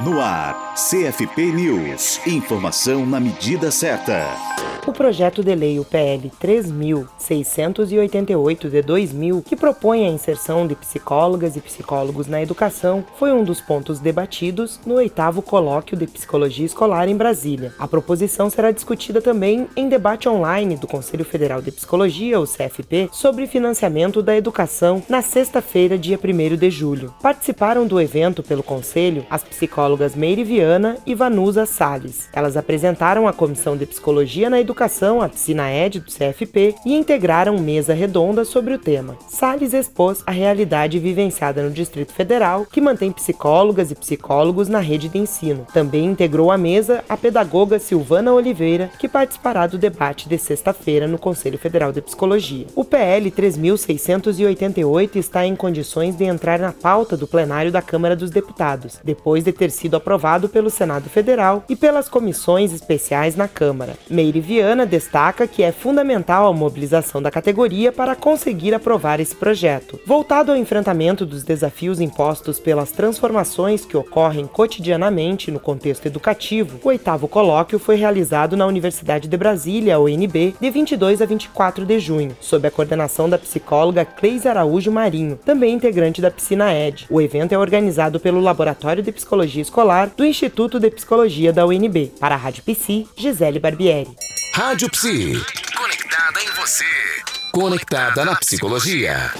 No ar, CFP News. Informação na medida certa. O projeto de lei UPL 3688 de 2000, que propõe a inserção de psicólogas e psicólogos na educação, foi um dos pontos debatidos no oitavo colóquio de psicologia escolar em Brasília. A proposição será discutida também em debate online do Conselho Federal de Psicologia, o CFP, sobre financiamento da educação na sexta-feira, dia 1 de julho. Participaram do evento pelo Conselho as psicólogas Meire Viana e Vanusa Salles. Elas apresentaram a Comissão de Psicologia na Educação a Piscina Ed do CFP, e integraram mesa redonda sobre o tema. Salles expôs a realidade vivenciada no Distrito Federal, que mantém psicólogas e psicólogos na rede de ensino. Também integrou a mesa a pedagoga Silvana Oliveira, que participará do debate de sexta-feira no Conselho Federal de Psicologia. O PL 3688 está em condições de entrar na pauta do plenário da Câmara dos Deputados, depois de ter sido aprovado pelo Senado Federal e pelas comissões especiais na Câmara. Meire Viana destaca que é fundamental a mobilização da categoria para conseguir aprovar esse projeto. Voltado ao enfrentamento dos desafios impostos pelas transformações que ocorrem cotidianamente no contexto educativo, o oitavo colóquio foi realizado na Universidade de Brasília, UNB, de 22 a 24 de junho, sob a coordenação da psicóloga Cleis Araújo Marinho, também integrante da Piscina ED. O evento é organizado pelo Laboratório de Psicologia Escolar do Instituto de Psicologia da UNB. Para a Rádio Psi, Gisele Barbieri. Rádio Psi. Conectada em você. Conectada na psicologia.